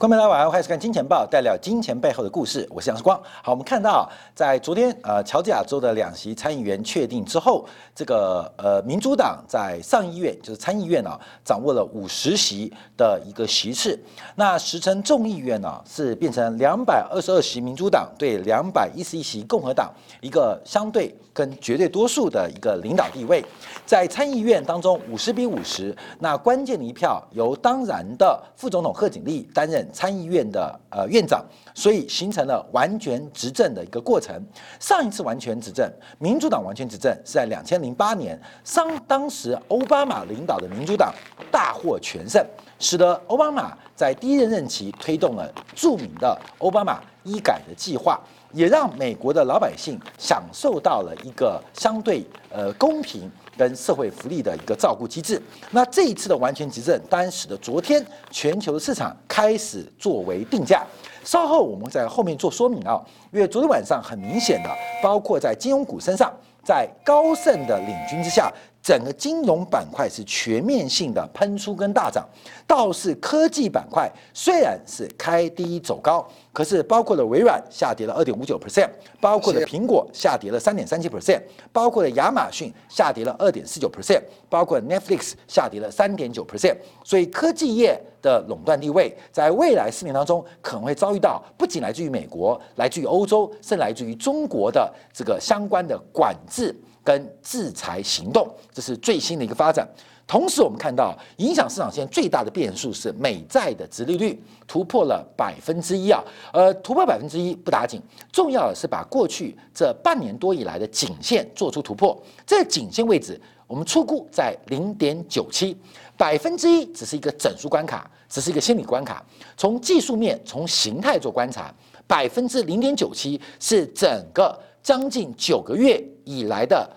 观众朋友晚上好，欢迎看《金钱报》，带聊金钱背后的故事。我是杨世光。好，我们看到在昨天呃，乔治亚州的两席参议员确定之后，这个呃，民主党在上议院就是参议院呢，掌握了五十席的一个席次。那时成众议院呢，是变成两百二十二席民主党对两百一十一席共和党一个相对跟绝对多数的一个领导地位。在参议院当中，五十比五十，那关键的一票由当然的副总统贺锦丽担任。参议院的呃院长，所以形成了完全执政的一个过程。上一次完全执政，民主党完全执政是在两千零八年，当当时奥巴马领导的民主党大获全胜，使得奥巴马在第一任任期推动了著名的奥巴马医改的计划，也让美国的老百姓享受到了一个相对呃公平。跟社会福利的一个照顾机制，那这一次的完全执政，当然使得昨天全球的市场开始作为定价。稍后我们在后面做说明啊，因为昨天晚上很明显的，包括在金融股身上，在高盛的领军之下。整个金融板块是全面性的喷出跟大涨，倒是科技板块虽然是开低走高，可是包括了微软下跌了二点五九 percent，包括了苹果下跌了三点三七 percent，包括了亚马逊下跌了二点四九 percent，包括 Netflix 下跌了三点九 percent，所以科技业的垄断地位在未来四年当中可能会遭遇到不仅来自于美国，来自于欧洲，甚至来自于中国的这个相关的管制。跟制裁行动，这是最新的一个发展。同时，我们看到影响市场现在最大的变数是美债的殖利率突破了百分之一啊，呃，突破百分之一不打紧，重要的是把过去这半年多以来的颈线做出突破。这颈线位置，我们初估在零点九七，百分之一只是一个整数关卡，只是一个心理关卡。从技术面、从形态做观察，百分之零点九七是整个将近九个月以来的。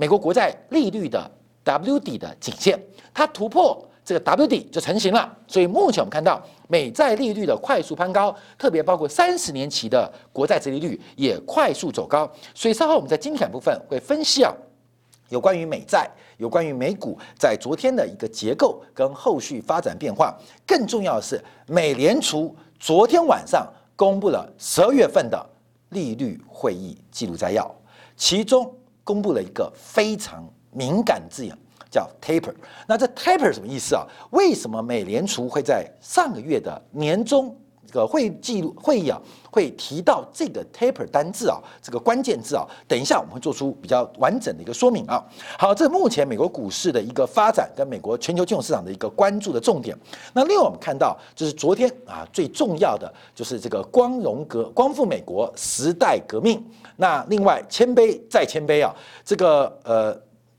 美国国债利率的 W 底的颈线，它突破这个 W 底就成型了。所以目前我们看到美债利率的快速攀高，特别包括三十年期的国债殖利率也快速走高。所以稍后我们在精选部分会分析啊，有关于美债、有关于美股在昨天的一个结构跟后续发展变化。更重要的是，美联储昨天晚上公布了十二月份的利率会议记录摘要，其中。公布了一个非常敏感字眼，叫 taper。那这 taper 什么意思啊？为什么美联储会在上个月的年终这个会记录会议啊，会提到这个 taper 单字啊，这个关键字啊？等一下我们会做出比较完整的一个说明啊。好，这是目前美国股市的一个发展，跟美国全球金融市场的一个关注的重点。那另外我们看到，就是昨天啊，最重要的就是这个光荣革光复美国时代革命。那另外，谦卑再谦卑啊，这个呃，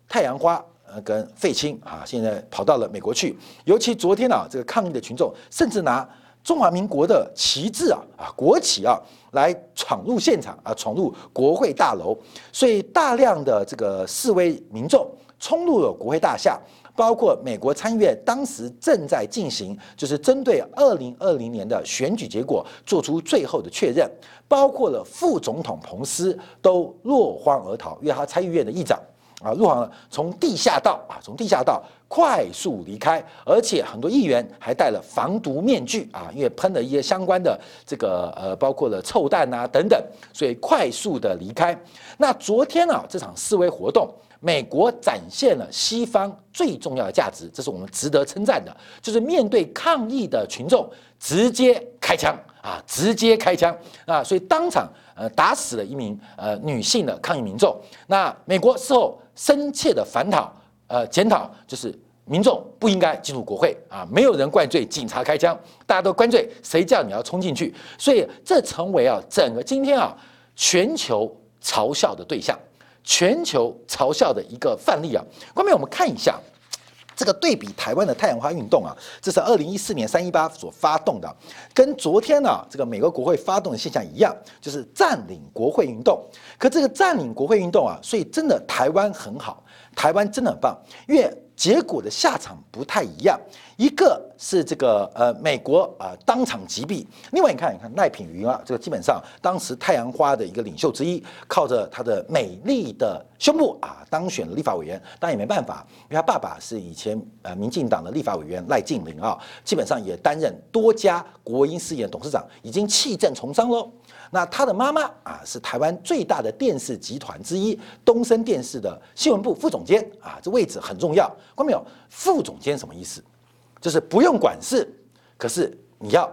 太阳花呃跟废青啊，现在跑到了美国去。尤其昨天啊，这个抗议的群众甚至拿中华民国的旗帜啊啊国旗啊来闯入现场啊，闯入国会大楼，所以大量的这个示威民众冲入了国会大厦。包括美国参议院当时正在进行，就是针对二零二零年的选举结果做出最后的确认。包括了副总统彭斯都落荒而逃，因为他参议院的议长啊，落荒了，从地下道啊，从地下道快速离开，而且很多议员还戴了防毒面具啊，因为喷了一些相关的这个呃，包括了臭弹啊等等，所以快速的离开。那昨天啊，这场示威活动。美国展现了西方最重要的价值，这是我们值得称赞的，就是面对抗议的群众直接开枪啊，直接开枪啊，所以当场呃打死了一名呃女性的抗议民众。那美国事后深切的反讨呃检讨，就是民众不应该进入国会啊，没有人怪罪警察开枪，大家都怪罪谁叫你要冲进去，所以这成为啊整个今天啊全球嘲笑的对象。全球嘲笑的一个范例啊，后面我们看一下这个对比台湾的太阳花运动啊，这是二零一四年三一八所发动的，跟昨天呢这个美国国会发动的现象一样，就是占领国会运动。可这个占领国会运动啊，所以真的台湾很好，台湾真的很棒，因为结果的下场不太一样。一个是这个呃美国啊当场击毙，另外你看你看赖品妤啊，这个基本上当时太阳花的一个领袖之一，靠着他的美丽的胸部啊当选了立法委员，但也没办法，因为他爸爸是以前呃民进党的立法委员赖静玲啊，基本上也担任多家国营事业董事长，已经弃政从商喽。那他的妈妈啊，是台湾最大的电视集团之一东森电视的新闻部副总监啊，这位置很重要。看到没有？副总监什么意思？就是不用管事，可是你要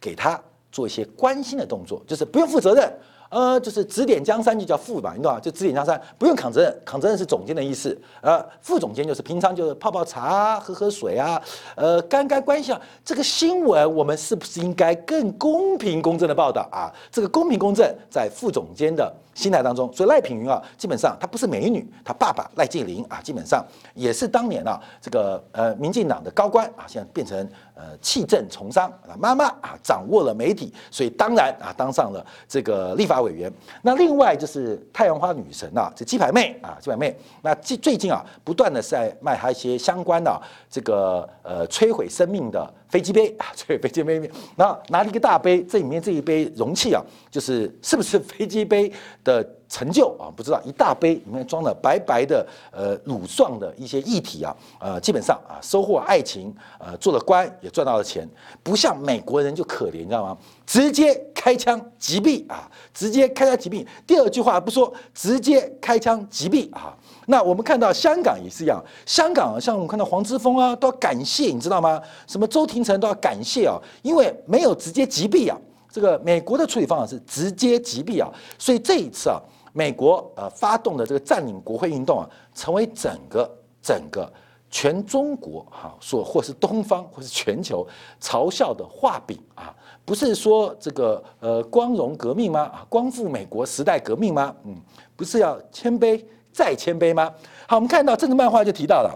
给他做一些关心的动作，就是不用负责任。呃，就是指点江山就叫副吧，你懂吧？就指点江山，不用扛责任，扛责任是总监的意思。呃，副总监就是平常就是泡泡茶、喝喝水啊，呃，干干关系啊。这个新闻我们是不是应该更公平公正的报道啊？这个公平公正在副总监的心态当中，所以赖品妤啊，基本上她不是美女，她爸爸赖静玲啊，基本上也是当年啊这个呃民进党的高官啊，现在变成。呃，弃政从商啊，妈妈啊，掌握了媒体，所以当然啊，当上了这个立法委员。那另外就是太阳花女神啊，这鸡排妹啊，鸡排妹。那最最近啊，不断的在卖她一些相关的这个呃摧毁生命的飞机杯啊，摧毁飞机杯。然后拿了一个大杯，这里面这一杯容器啊，就是是不是飞机杯的？成就啊，不知道一大杯里面装了白白的呃乳状的一些液体啊，呃，基本上啊收获爱情，呃，做了官也赚到了钱，不像美国人就可怜，你知道吗？直接开枪击毙啊，直接开枪击毙。第二句话不说，直接开枪击毙啊。那我们看到香港也是一样，香港像我们看到黄之锋啊，都要感谢，你知道吗？什么周庭成都要感谢啊，因为没有直接击毙啊。这个美国的处理方法是直接击毙啊，所以这一次啊。美国呃发动的这个占领国会运动啊，成为整个整个全中国哈，所或是东方或是全球嘲笑的画饼啊，不是说这个呃光荣革命吗？啊，光复美国时代革命吗？嗯，不是要谦卑再谦卑吗？好，我们看到政治漫画就提到了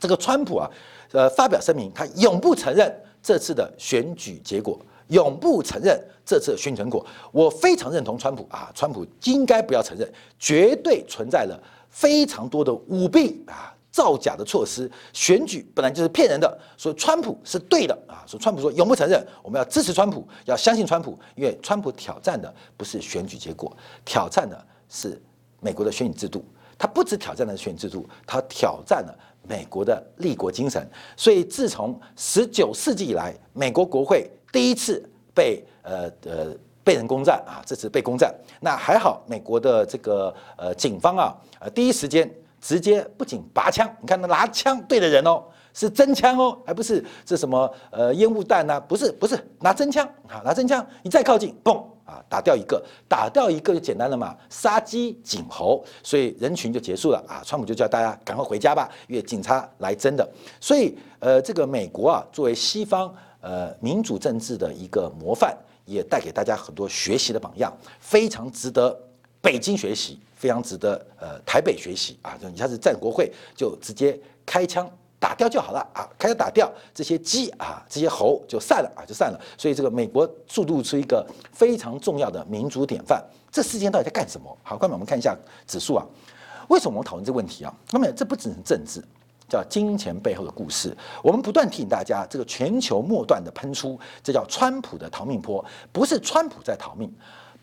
这个川普啊，呃发表声明，他永不承认这次的选举结果。永不承认这次选举成果，我非常认同川普啊，川普应该不要承认，绝对存在了非常多的舞弊啊、造假的措施，选举本来就是骗人的，所以川普是对的啊。所以川普说永不承认，我们要支持川普，要相信川普，因为川普挑战的不是选举结果，挑战的是美国的选举制度，他不止挑战了选举制度，他挑战了美国的立国精神。所以自从十九世纪以来，美国国会。第一次被呃呃被人攻占啊，这次被攻占，那还好，美国的这个呃警方啊，呃第一时间直接不仅拔枪，你看那拿枪对着人哦，是真枪哦，还不是这什么呃烟雾弹呐，不是不是拿真枪啊，拿真枪，你再靠近，嘣啊，打掉一个，打掉一个就简单了嘛，杀鸡儆猴，所以人群就结束了啊，川普就叫大家赶快回家吧，因为警察来真的，所以呃这个美国啊，作为西方。呃，民主政治的一个模范，也带给大家很多学习的榜样，非常值得北京学习，非常值得呃台北学习啊！就你下次占国会，就直接开枪打掉就好了啊！开始打掉这些鸡啊，这些猴就散了啊，就散了。所以这个美国速度出一个非常重要的民主典范。这世间到底在干什么？好，观众我们看一下指数啊，为什么我们讨论这个问题啊？那么这不只是政治。叫金钱背后的故事，我们不断提醒大家，这个全球末段的喷出，这叫川普的逃命坡，不是川普在逃命，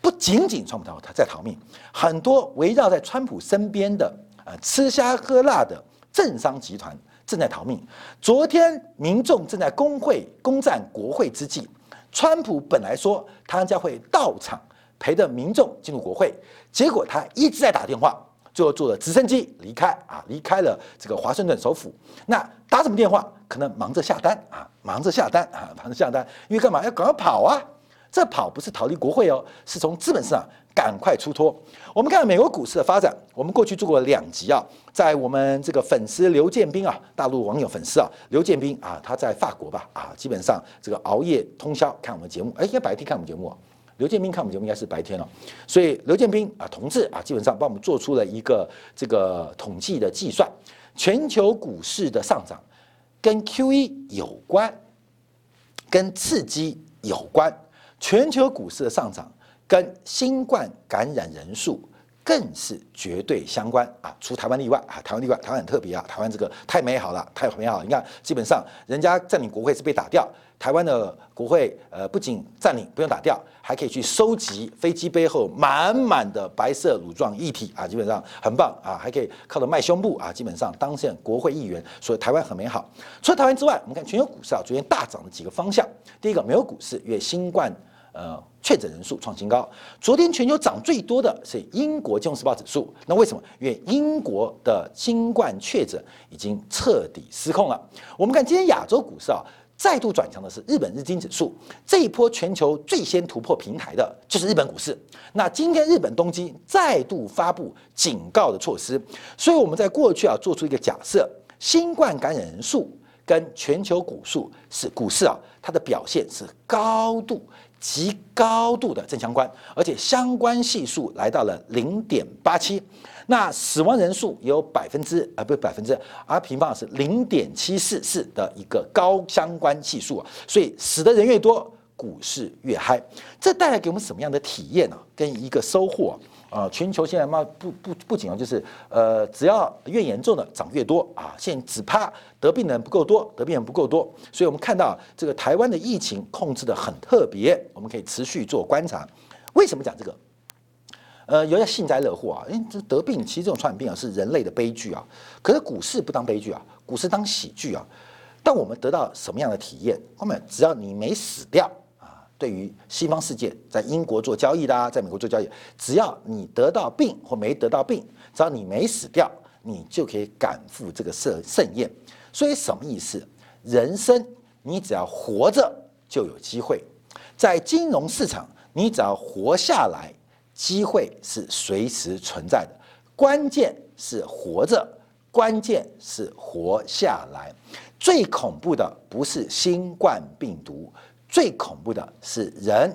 不仅仅川普逃他在逃命，很多 围绕在川普身边的呃吃香喝辣的政商集团正在逃命。昨天民众正在工会攻占国会之际，川普本来说他将会到场陪着民众进入国会，结果他一直在打电话。最后坐了直升机离开啊，离开了这个华盛顿首府。那打什么电话？可能忙着下单啊，忙着下单啊，忙着下单。因为干嘛？要赶快跑啊！这跑不是逃离国会哦，是从资本市场赶快出脱。我们看美国股市的发展，我们过去做过两集啊，在我们这个粉丝刘建斌啊，大陆网友粉丝啊，刘建斌啊，他在法国吧啊，基本上这个熬夜通宵看我们节目，哎，应该白天看我们节目。刘建斌看我们节目应该是白天了，所以刘建斌啊同志啊，基本上帮我们做出了一个这个统计的计算，全球股市的上涨跟 Q E 有关，跟刺激有关，全球股市的上涨跟新冠感染人数更是绝对相关啊，除台湾例外啊，台湾例外，台湾很特别啊，台湾这个太美好了，太美好。你看，基本上人家占领国会是被打掉，台湾的国会呃不仅占领不用打掉，还可以去收集飞机背后满满的白色乳状液体啊，基本上很棒啊，还可以靠着卖胸部啊，基本上当选国会议员，所以台湾很美好。除了台湾之外，我们看全球股市啊，昨天大涨的几个方向，第一个，美国股市因为新冠。呃，确诊人数创新高。昨天全球涨最多的是英国金融时报指数。那为什么？因为英国的新冠确诊已经彻底失控了。我们看今天亚洲股市啊，再度转强的是日本日经指数。这一波全球最先突破平台的就是日本股市。那今天日本东京再度发布警告的措施。所以我们在过去啊，做出一个假设：新冠感染人数跟全球股数是股市啊，它的表现是高度。极高度的正相关，而且相关系数来到了零点八七，那死亡人数有百分之啊不是百分之，而平方是零点七四四的一个高相关系数啊，所以死的人越多，股市越嗨，这带来给我们什么样的体验呢？跟一个收获？啊，全球现在嘛不不不仅啊，就是呃，只要越严重的涨越多啊，现在只怕得病的人不够多，得病人不够多，所以我们看到这个台湾的疫情控制的很特别，我们可以持续做观察。为什么讲这个？呃，有点幸灾乐祸啊，因为这得病其实这种传染病啊是人类的悲剧啊，可是股市不当悲剧啊，股市当喜剧啊。但我们得到什么样的体验？后面只要你没死掉。对于西方世界，在英国做交易的，在美国做交易，只要你得到病或没得到病，只要你没死掉，你就可以赶赴这个盛盛宴。所以什么意思？人生你只要活着就有机会。在金融市场，你只要活下来，机会是随时存在的。关键是活着，关键是活下来。最恐怖的不是新冠病毒。最恐怖的是人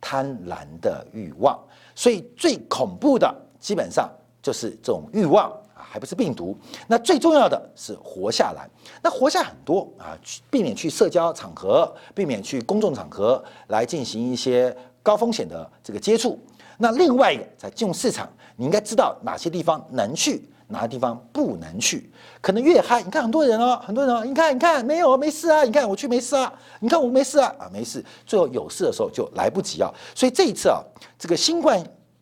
贪婪的欲望，所以最恐怖的基本上就是这种欲望啊，还不是病毒。那最重要的是活下来。那活下很多啊，避免去社交场合，避免去公众场合来进行一些高风险的这个接触。那另外一个，在金融市场，你应该知道哪些地方能去。哪个地方不能去？可能越嗨，你看很多人哦，很多人哦，你看，你看，没有啊，没事啊，你看我去没事啊，你看我没事啊，啊，没事。最后有事的时候就来不及啊。所以这一次啊，这个新冠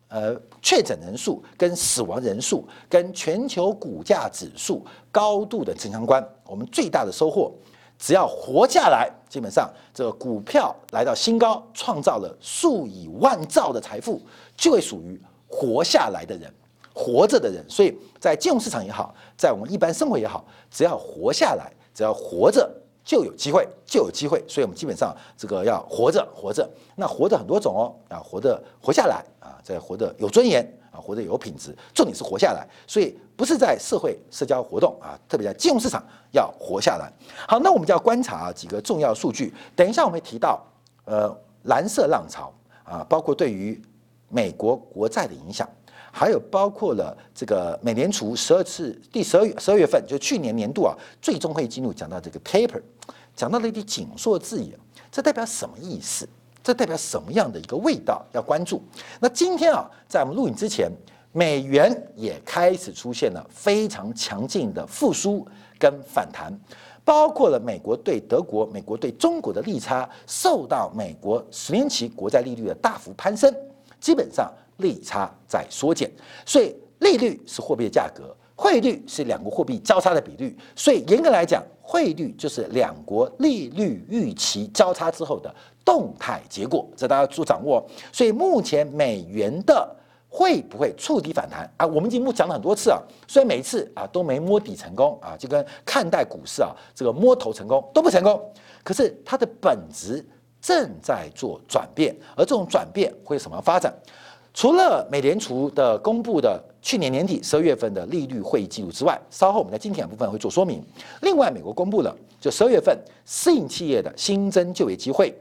呃确诊人数跟死亡人数跟全球股价指数高度的正相关。我们最大的收获，只要活下来，基本上这个股票来到新高，创造了数以万兆的财富，就会属于活下来的人。活着的人，所以在金融市场也好，在我们一般生活也好，只要活下来，只要活着就有机会，就有机会。所以我们基本上这个要活着，活着。那活着很多种哦，啊，活着活下来啊，在活得有尊严啊，活得有品质。重点是活下来，所以不是在社会社交活动啊，特别在金融市场要活下来。好，那我们就要观察几个重要数据。等一下我们会提到，呃，蓝色浪潮啊，包括对于美国国债的影响。还有包括了这个美联储十二次第十二月十二月份，就去年年度啊，最终会进入讲到这个 paper，讲到了一些紧缩字眼，这代表什么意思？这代表什么样的一个味道要关注？那今天啊，在我们录影之前，美元也开始出现了非常强劲的复苏跟反弹，包括了美国对德国、美国对中国的利差，受到美国十年期国债利率的大幅攀升，基本上。利差在缩减，所以利率是货币的价格，汇率是两国货币交叉的比率。所以严格来讲，汇率就是两国利率预期交叉之后的动态结果，这大家做掌握。所以目前美元的会不会触底反弹啊？我们节目讲了很多次啊，虽然每次啊都没摸底成功啊，就跟看待股市啊这个摸头成功都不成功，可是它的本质正在做转变，而这种转变会有什么发展？除了美联储的公布的去年年底十二月份的利率会议记录之外，稍后我们在今天部分会做说明。另外，美国公布了就十二月份私营企业的新增就业机会，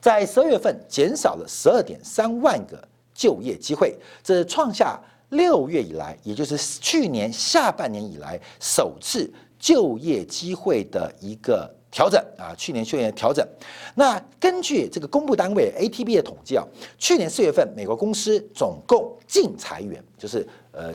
在十二月份减少了十二点三万个就业机会，这创下六月以来，也就是去年下半年以来首次就业机会的一个调整啊，去年去年调整。那根据这个公布单位 ATB 的统计啊，去年四月份美国公司总共净裁员，就是呃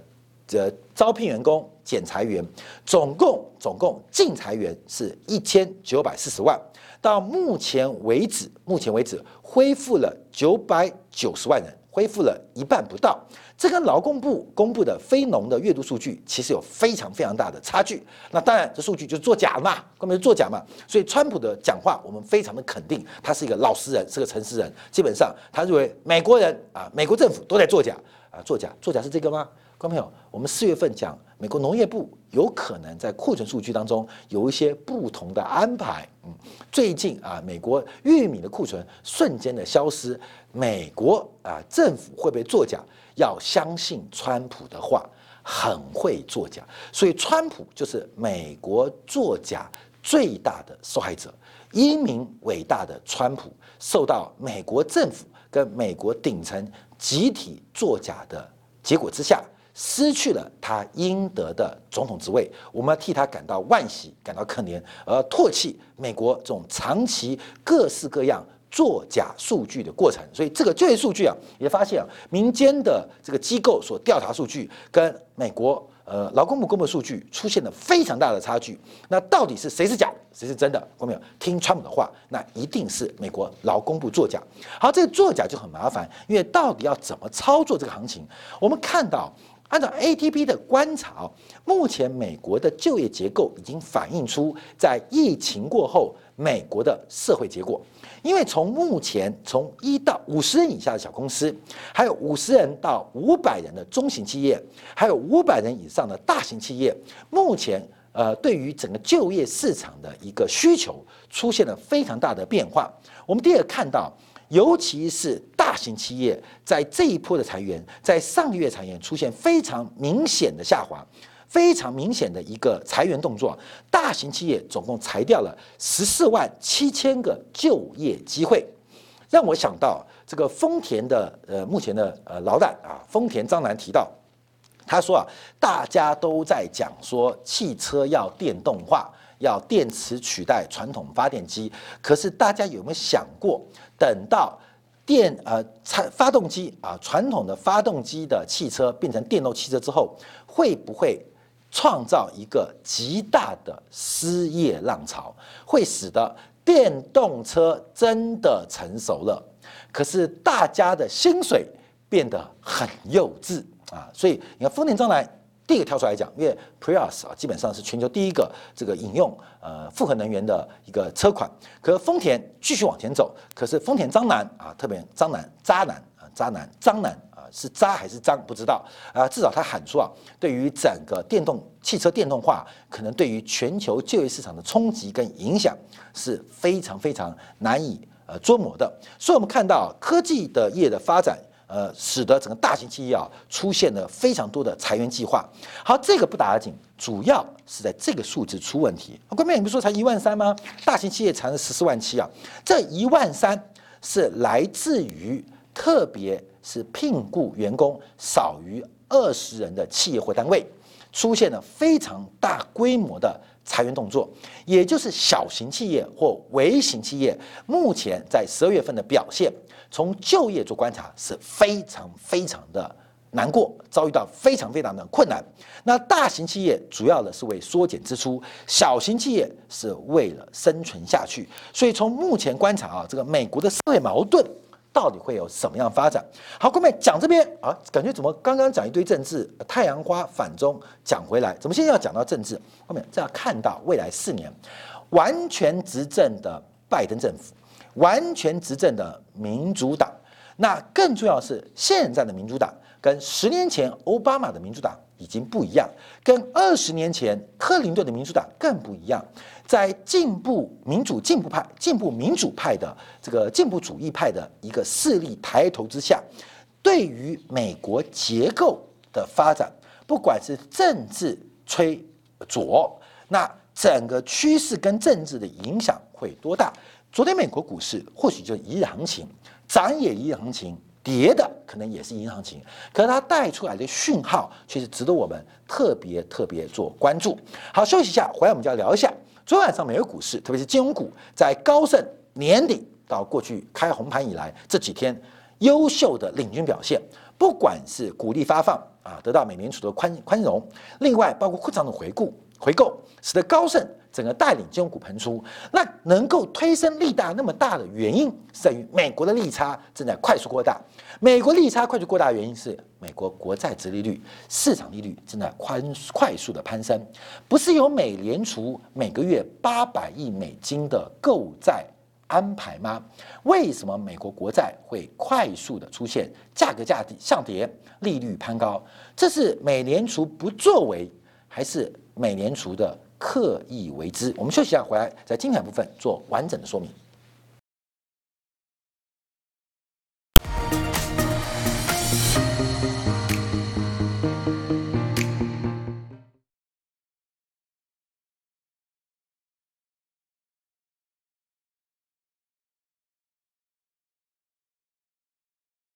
这招聘员工减裁员，总共总共净裁员是一千九百四十万。到目前为止，目前为止恢复了九百九十万人，恢复了一半不到。这跟劳工部公布的非农的月度数据其实有非常非常大的差距。那当然，这数据就是作假嘛，根本就作假嘛。所以，川普的讲话我们非常的肯定，他是一个老实人，是个诚实人。基本上，他认为美国人啊，美国政府都在作假啊，作假，作假是这个吗？观众朋友，我们四月份讲美国农业部有可能在库存数据当中有一些不同的安排。嗯，最近啊，美国玉米的库存瞬间的消失，美国啊政府会不会作假？要相信川普的话，很会作假，所以川普就是美国作假最大的受害者。英明伟大的川普受到美国政府跟美国顶层集体作假的结果之下，失去了他应得的总统职位。我们要替他感到惋惜，感到可怜，而唾弃美国这种长期各式各样。作假数据的过程，所以这个就业数据啊，也发现啊，民间的这个机构所调查数据跟美国呃劳工部公布数据出现了非常大的差距。那到底是谁是假，谁是真的？观众朋友，听川普的话，那一定是美国劳工部作假。好，这个作假就很麻烦，因为到底要怎么操作这个行情？我们看到，按照 ATP 的观察，目前美国的就业结构已经反映出在疫情过后美国的社会结果。因为从目前从一到五十人以下的小公司，还有五十人到五百人的中型企业，还有五百人以上的大型企业，目前呃对于整个就业市场的一个需求出现了非常大的变化。我们第二个看到，尤其是大型企业在这一波的裁员，在上个月裁员出现非常明显的下滑。非常明显的一个裁员动作，大型企业总共裁掉了十四万七千个就业机会，让我想到这个丰田的呃目前的呃老板啊，丰田张楠提到，他说啊，大家都在讲说汽车要电动化，要电池取代传统发电机，可是大家有没有想过，等到电呃发发动机啊传统的发动机的汽车变成电动汽车之后，会不会？创造一个极大的失业浪潮，会使得电动车真的成熟了，可是大家的薪水变得很幼稚啊！所以你看，丰田章男第一个跳出来讲，因为 Prius 啊，基本上是全球第一个这个引用呃复合能源的一个车款，可是丰田继续往前走，可是丰田章男啊，特别章男渣男，渣男张男啊。是渣还是脏不知道啊，至少他喊出啊，对于整个电动汽车电动化，可能对于全球就业市场的冲击跟影响是非常非常难以呃捉摸的。所以，我们看到科技的业的发展，呃，使得整个大型企业啊出现了非常多的裁员计划。好，这个不打紧，主要是在这个数字出问题。关键你不是说才一万三吗？大型企业裁了十四万七啊，这一万三是来自于特别。是聘雇员工少于二十人的企业或单位，出现了非常大规模的裁员动作，也就是小型企业或微型企业，目前在十二月份的表现，从就业做观察是非常非常的难过，遭遇到非常非常的困难。那大型企业主要的是为缩减支出，小型企业是为了生存下去。所以从目前观察啊，这个美国的社会矛盾。到底会有什么样发展？好，各位讲这边啊，感觉怎么刚刚讲一堆政治，太阳花反中讲回来，怎么现在要讲到政治？后面这要看到未来四年完全执政的拜登政府，完全执政的民主党，那更重要是现在的民主党跟十年前奥巴马的民主党已经不一样，跟二十年前克林顿的民主党更不一样。在进步民主进步派、进步民主派的这个进步主义派的一个势力抬头之下，对于美国结构的发展，不管是政治吹左，那整个趋势跟政治的影响会多大？昨天美国股市或许就一日行情，涨也一日行情，跌的可能也是银行情，可是它带出来的讯号却是值得我们特别特别做关注。好，休息一下，回来我们就要聊一下。昨晚上美国股市，特别是金融股，在高盛年底到过去开红盘以来这几天优秀的领军表现，不管是鼓励发放啊，得到美联储的宽宽容，另外包括库藏的回顾回购，使得高盛。整个带领金融股喷出，那能够推升利大那么大的原因，在于美国的利差正在快速扩大。美国利差快速扩大的原因是美国国债殖利率、市场利率正在宽快速的攀升，不是有美联储每个月八百亿美金的购债安排吗？为什么美国国债会快速的出现价格价低下跌、利率攀高？这是美联储不作为，还是美联储的？刻意为之。我们休息一下，回来在精彩部分做完整的说明。